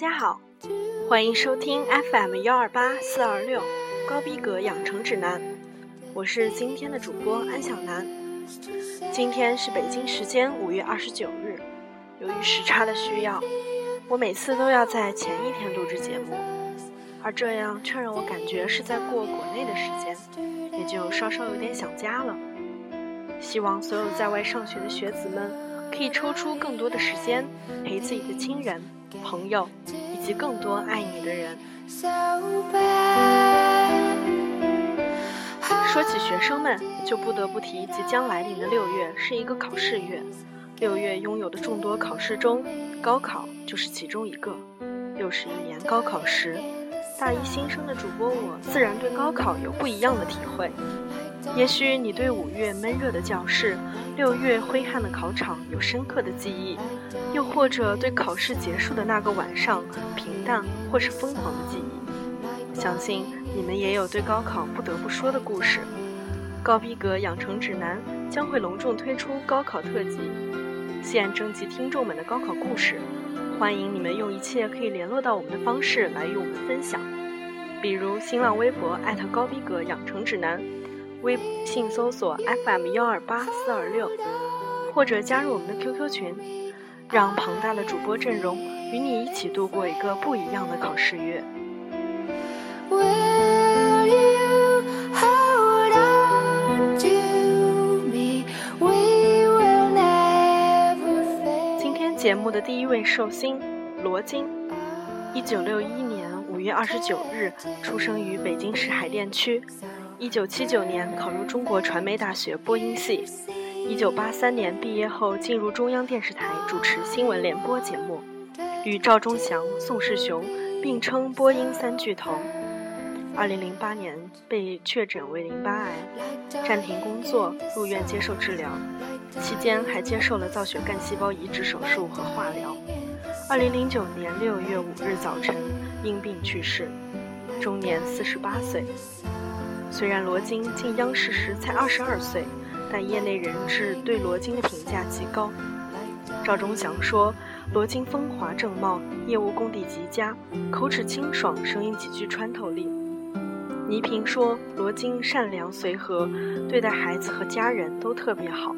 大家好，欢迎收听 FM 幺二八四二六高逼格养成指南，我是今天的主播安小南。今天是北京时间五月二十九日，由于时差的需要，我每次都要在前一天录制节目，而这样却让我感觉是在过国内的时间，也就稍稍有点想家了。希望所有在外上学的学子们可以抽出更多的时间陪自己的亲人。朋友，以及更多爱你的人。说起学生们，就不得不提即将来临的六月是一个考试月。六月拥有的众多考试中，高考就是其中一个。又是一年高考时，大一新生的主播我，自然对高考有不一样的体会。也许你对五月闷热的教室、六月灰暗的考场有深刻的记忆，又或者对考试结束的那个晚上平淡或是疯狂的记忆。相信你们也有对高考不得不说的故事。高逼格养成指南将会隆重推出高考特辑，现征集听众们的高考故事，欢迎你们用一切可以联络到我们的方式来与我们分享，比如新浪微博高逼格养成指南。微信搜索 FM 幺二八四二六，或者加入我们的 QQ 群，让庞大的主播阵容与你一起度过一个不一样的考试月。今天节目的第一位寿星罗京，一九六一年五月二十九日出生于北京市海淀区。一九七九年考入中国传媒大学播音系，一九八三年毕业后进入中央电视台主持新闻联播节目，与赵忠祥、宋世雄并称播音三巨头。二零零八年被确诊为淋巴癌，暂停工作，入院接受治疗，期间还接受了造血干细胞移植手术和化疗。二零零九年六月五日早晨因病去世，终年四十八岁。虽然罗京进央视时才二十二岁，但业内人士对罗京的评价极高。赵忠祥说：“罗京风华正茂，业务功底极佳，口齿清爽，声音极具穿透力。”倪萍说：“罗京善良随和，对待孩子和家人都特别好。”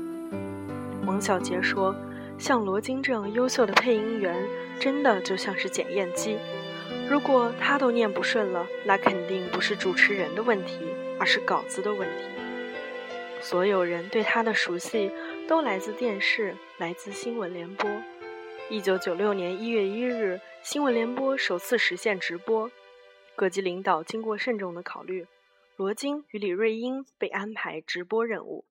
王小杰说：“像罗京这样优秀的配音员，真的就像是检验机。如果他都念不顺了，那肯定不是主持人的问题。”而是稿子的问题。所有人对他的熟悉都来自电视，来自新闻联播。一九九六年一月一日，新闻联播首次实现直播。各级领导经过慎重的考虑，罗京与李瑞英被安排直播任务。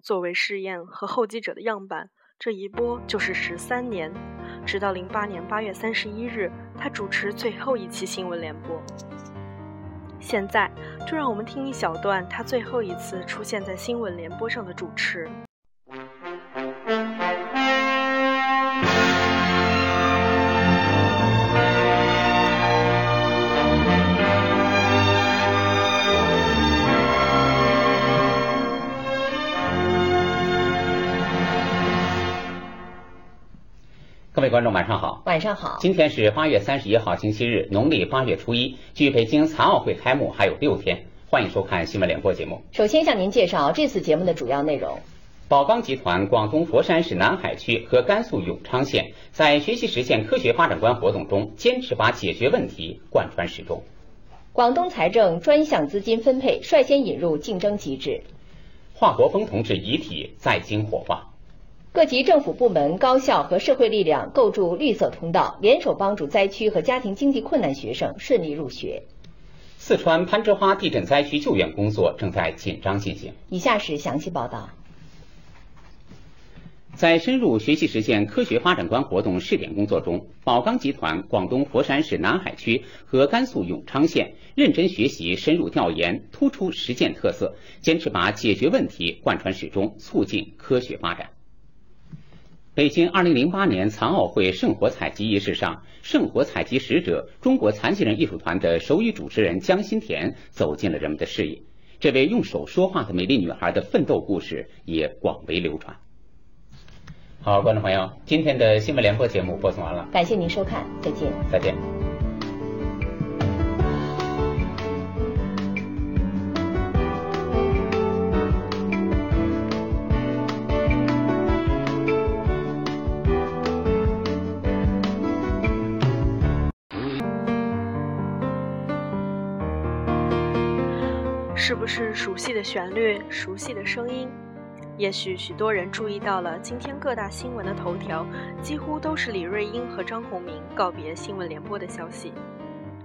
作为试验和后继者的样板，这一播就是十三年，直到零八年八月三十一日，他主持最后一期新闻联播。现在，就让我们听一小段他最后一次出现在新闻联播上的主持。位观众，晚上好。晚上好。今天是八月三十一号，星期日，农历八月初一，距北京残奥会开幕还有六天。欢迎收看新闻联播节目。首先向您介绍这次节目的主要内容：宝钢集团广东佛山市南海区和甘肃永昌县在学习实现科学发展观活动中，坚持把解决问题贯穿始终。广东财政专项资金分配率先引入竞争机制。华国锋同志遗体在京火化。各级政府部门、高校和社会力量构筑绿色通道，联手帮助灾区和家庭经济困难学生顺利入学。四川攀枝花地震灾区救援工作正在紧张进行。以下是详细报道。在深入学习实践科学发展观活动试点工作中，宝钢集团广东佛山市南海区和甘肃永昌县认真学习、深入调研，突出实践特色，坚持把解决问题贯穿始终，促进科学发展。北京二零零八年残奥会圣火采集仪式上，圣火采集使者中国残疾人艺术团的手语主持人江新田走进了人们的视野。这位用手说话的美丽女孩的奋斗故事也广为流传。好，观众朋友，今天的新闻联播节目播送完了，感谢您收看，再见。再见。是不是熟悉的旋律，熟悉的声音？也许许多人注意到了，今天各大新闻的头条几乎都是李瑞英和张宏明告别新闻联播的消息。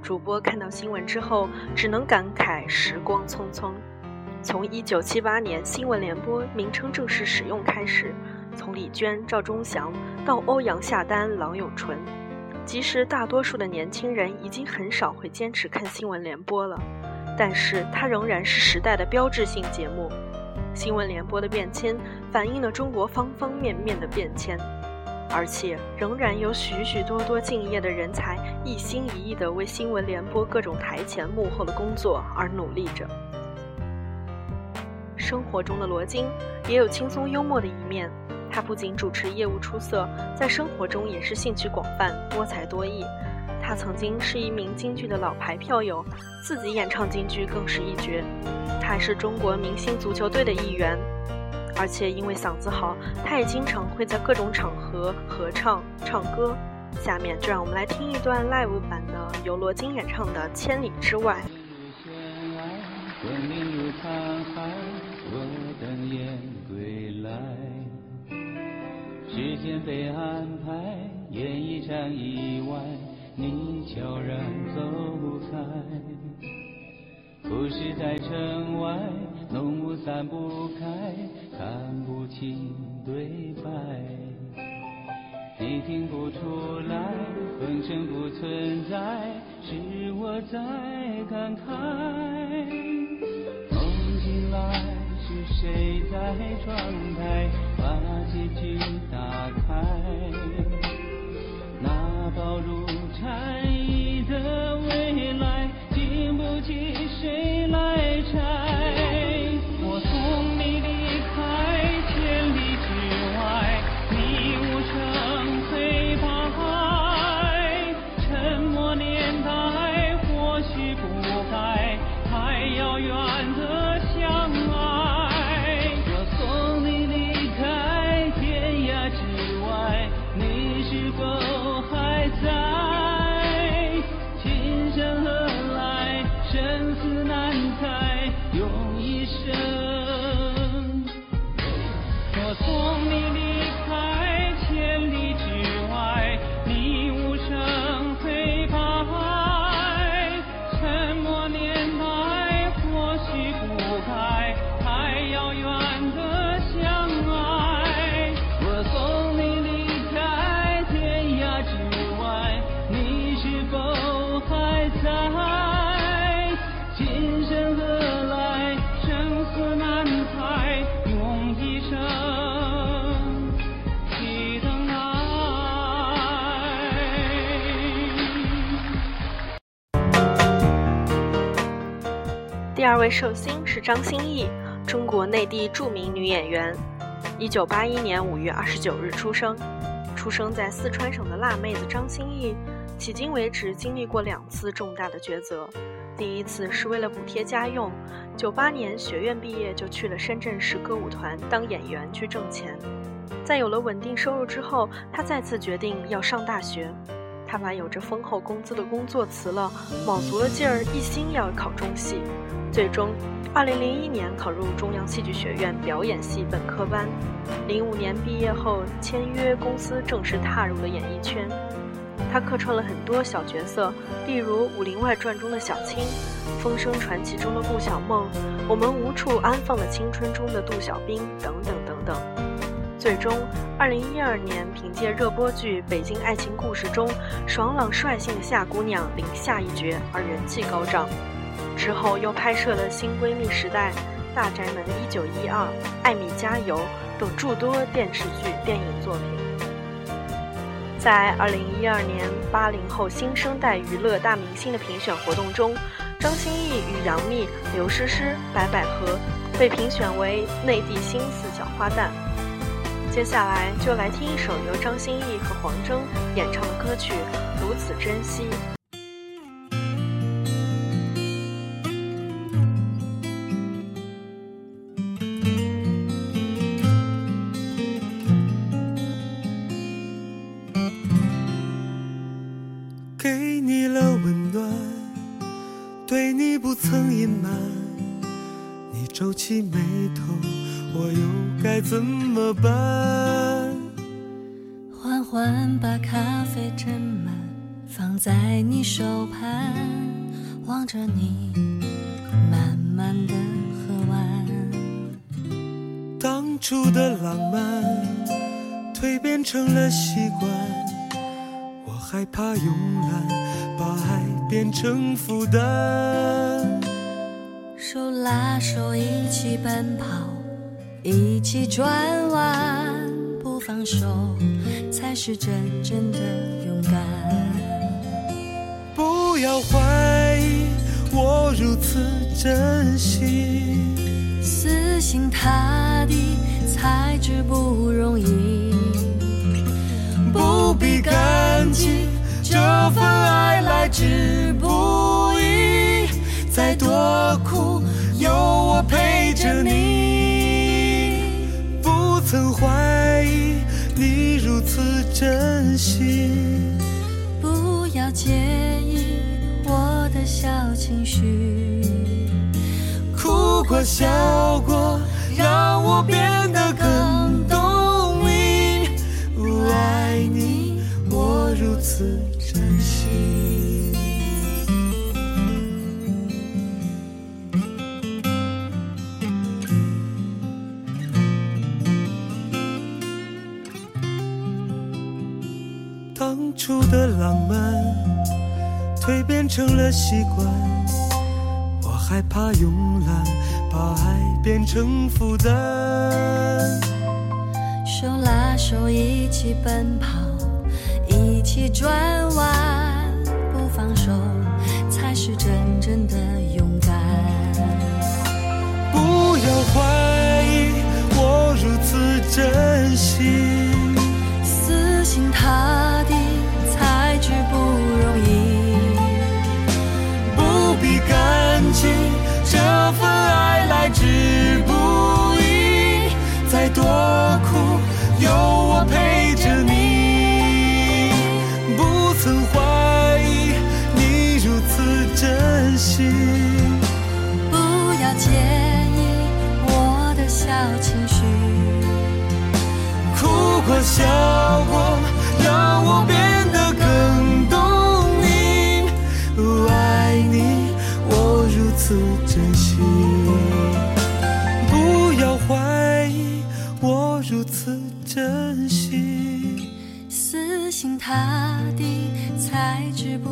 主播看到新闻之后，只能感慨时光匆匆。从1978年新闻联播名称正式使用开始，从李娟、赵忠祥到欧阳夏丹、郎永淳，即使大多数的年轻人已经很少会坚持看新闻联播了。但是它仍然是时代的标志性节目。新闻联播的变迁反映了中国方方面面的变迁，而且仍然有许许多多敬业的人才一心一意地为新闻联播各种台前幕后的工作而努力着。生活中的罗京也有轻松幽默的一面，他不仅主持业务出色，在生活中也是兴趣广泛、多才多艺。他曾经是一名京剧的老牌票友，自己演唱京剧更是一绝。他还是中国明星足球队的一员，而且因为嗓子好，他也经常会在各种场合合唱唱歌。下面就让我们来听一段 live 版的由罗京演唱的《千里之外》。时间被安排，演一场意外。你悄然走开，故事在城外，浓雾散不开，看不清对白。你听不出来，风声不存在，是我在感慨。梦醒来，是谁在窗台把结局打开？那暴露禅意的未来，经不起谁来拆。我送你离开千里之外，你无声黑白，沉默年代或许不该，太遥远的第二位寿星是张歆艺，中国内地著名女演员，一九八一年五月二十九日出生。出生在四川省的辣妹子张歆艺，迄今为止经历过两次重大的抉择。第一次是为了补贴家用，九八年学院毕业就去了深圳市歌舞团当演员去挣钱。在有了稳定收入之后，她再次决定要上大学。她把有着丰厚工资的工作辞了，卯足了劲儿，一心要考中戏。最终，二零零一年考入中央戏剧学院表演系本科班，零五年毕业后签约公司，正式踏入了演艺圈。他客串了很多小角色，例如《武林外传》中的小青，《风声传奇》中的顾小梦，《我们无处安放的青春》中的杜小兵等等等等。最终，二零一二年凭借热播剧《北京爱情故事》中爽朗率性的夏姑娘领下一角而人气高涨。之后又拍摄了《新闺蜜时代》《大宅门一九一二》《艾米加油》等诸多电视剧、电影作品。在二零一二年八零后新生代娱乐大明星的评选活动中，张歆艺与杨幂、刘诗诗、白百合被评选为内地新四小花旦。接下来就来听一首由张歆艺和黄征演唱的歌曲《如此珍惜》。怕慵懒把爱变成负担。手拉手一起奔跑，一起转弯，不放手才是真正的勇敢。不要怀疑我如此珍惜，死心塌地才知不容易。不必感激这份爱来之不易，再多苦有我陪着你，不曾怀疑你如此珍惜。不要介意我的小情绪，哭过笑过，让我变得更懂你。爱你，我如此初的浪漫蜕变成了习惯，我害怕慵懒把爱变成负担。手拉手一起奔跑，一起转弯，不放手才是真正的勇敢。不要怀疑我如此珍惜，死心塌效果，让我变得更懂你。爱你，我如此珍惜。不要怀疑我如此珍惜。死心塌地才知不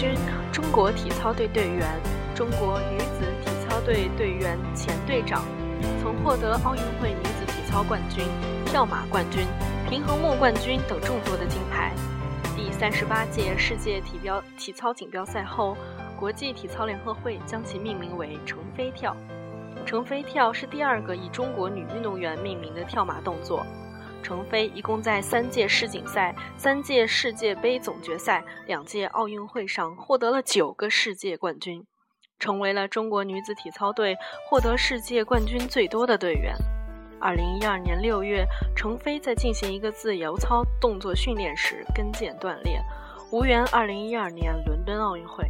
军，中国体操队队员，中国女子体操队队员前队长，曾获得奥运会女子体操冠军、跳马冠军、平衡木冠军等众多的金牌。第三十八届世界体标体操锦标赛后，国际体操联合会将其命名为程飞跳。程飞跳是第二个以中国女运动员命名的跳马动作。程飞一共在三届世锦赛、三届世界杯总决赛、两届奥运会上获得了九个世界冠军，成为了中国女子体操队获得世界冠军最多的队员。二零一二年六月，程飞在进行一个自由操动作训练时跟腱断裂，无缘二零一二年伦敦奥运会。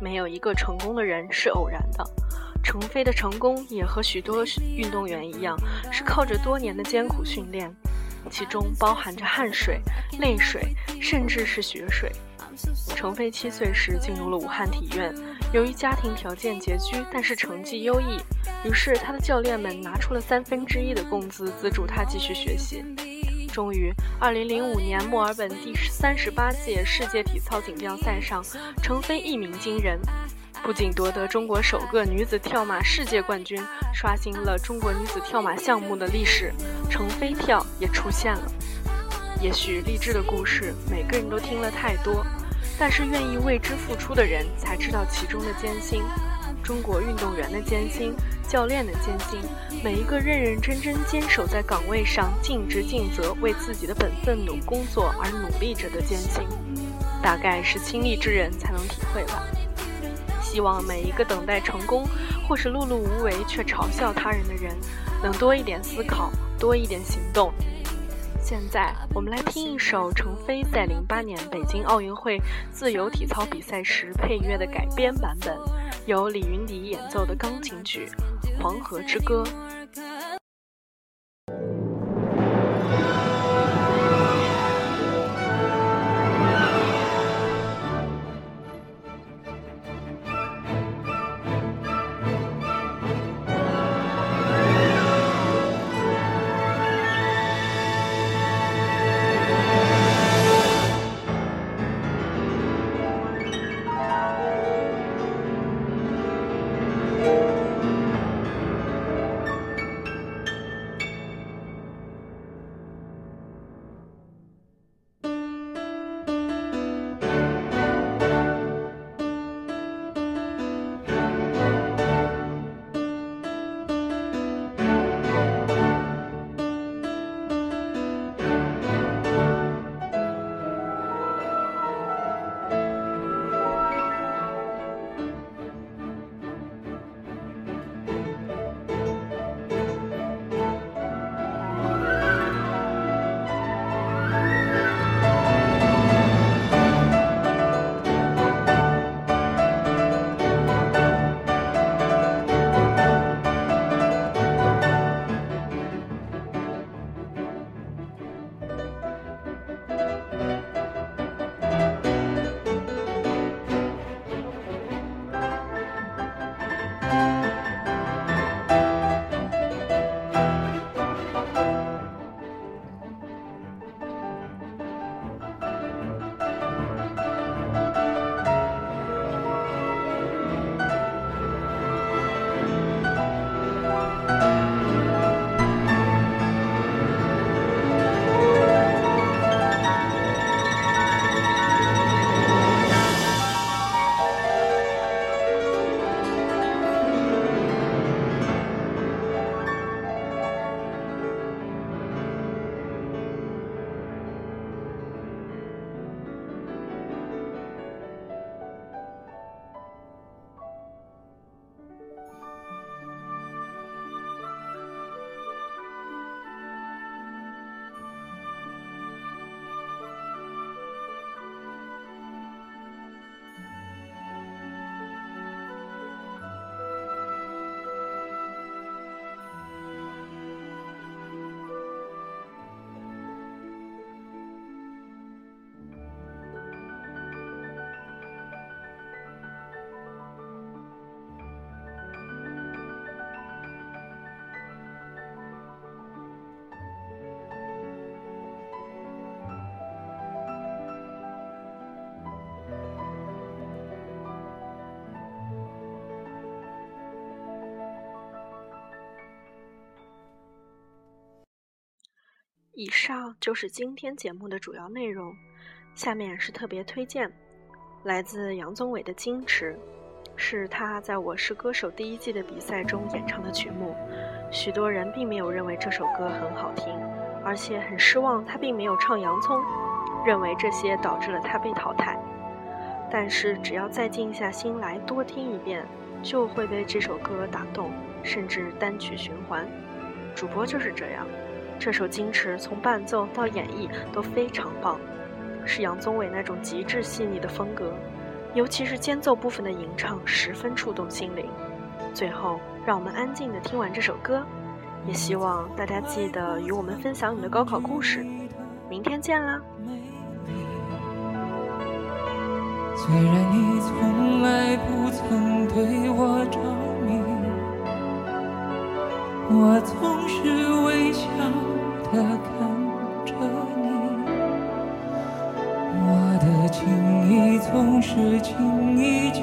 没有一个成功的人是偶然的，程飞的成功也和许多运动员一样，是靠着多年的艰苦训练，其中包含着汗水、泪水，甚至是血水。程飞七岁时进入了武汉体院，由于家庭条件拮据，但是成绩优异，于是他的教练们拿出了三分之一的工资资助他继续学习。终于，2005年墨尔本第三十八届世界体操锦标赛上，程飞一鸣惊人，不仅夺得中国首个女子跳马世界冠军，刷新了中国女子跳马项目的历史，程飞跳也出现了。也许励志的故事，每个人都听了太多。但是愿意为之付出的人才知道其中的艰辛，中国运动员的艰辛，教练的艰辛，每一个认认真真坚守在岗位上，尽职尽责为自己的本分努工作而努力着的艰辛，大概是亲历之人才能体会吧。希望每一个等待成功或是碌碌无为却嘲笑他人的人，能多一点思考，多一点行动。现在我们来听一首程飞在零八年北京奥运会自由体操比赛时配乐的改编版本，由李云迪演奏的钢琴曲《黄河之歌》。以上就是今天节目的主要内容，下面是特别推荐，来自杨宗纬的《矜持》，是他在《我是歌手》第一季的比赛中演唱的曲目。许多人并没有认为这首歌很好听，而且很失望他并没有唱《洋葱》，认为这些导致了他被淘汰。但是只要再静下心来多听一遍，就会被这首歌打动，甚至单曲循环。主播就是这样。这首《矜持》从伴奏到演绎都非常棒，是杨宗纬那种极致细腻的风格，尤其是间奏部分的吟唱十分触动心灵。最后，让我们安静地听完这首歌，也希望大家记得与我们分享你的高考故事。明天见啦！虽然你从来不曾对我着迷，我总是微笑地看着你，我的情意总是轻易就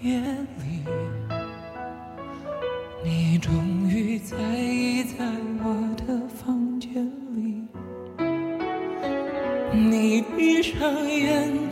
夜里，你终于在意在我的房间里，你闭上眼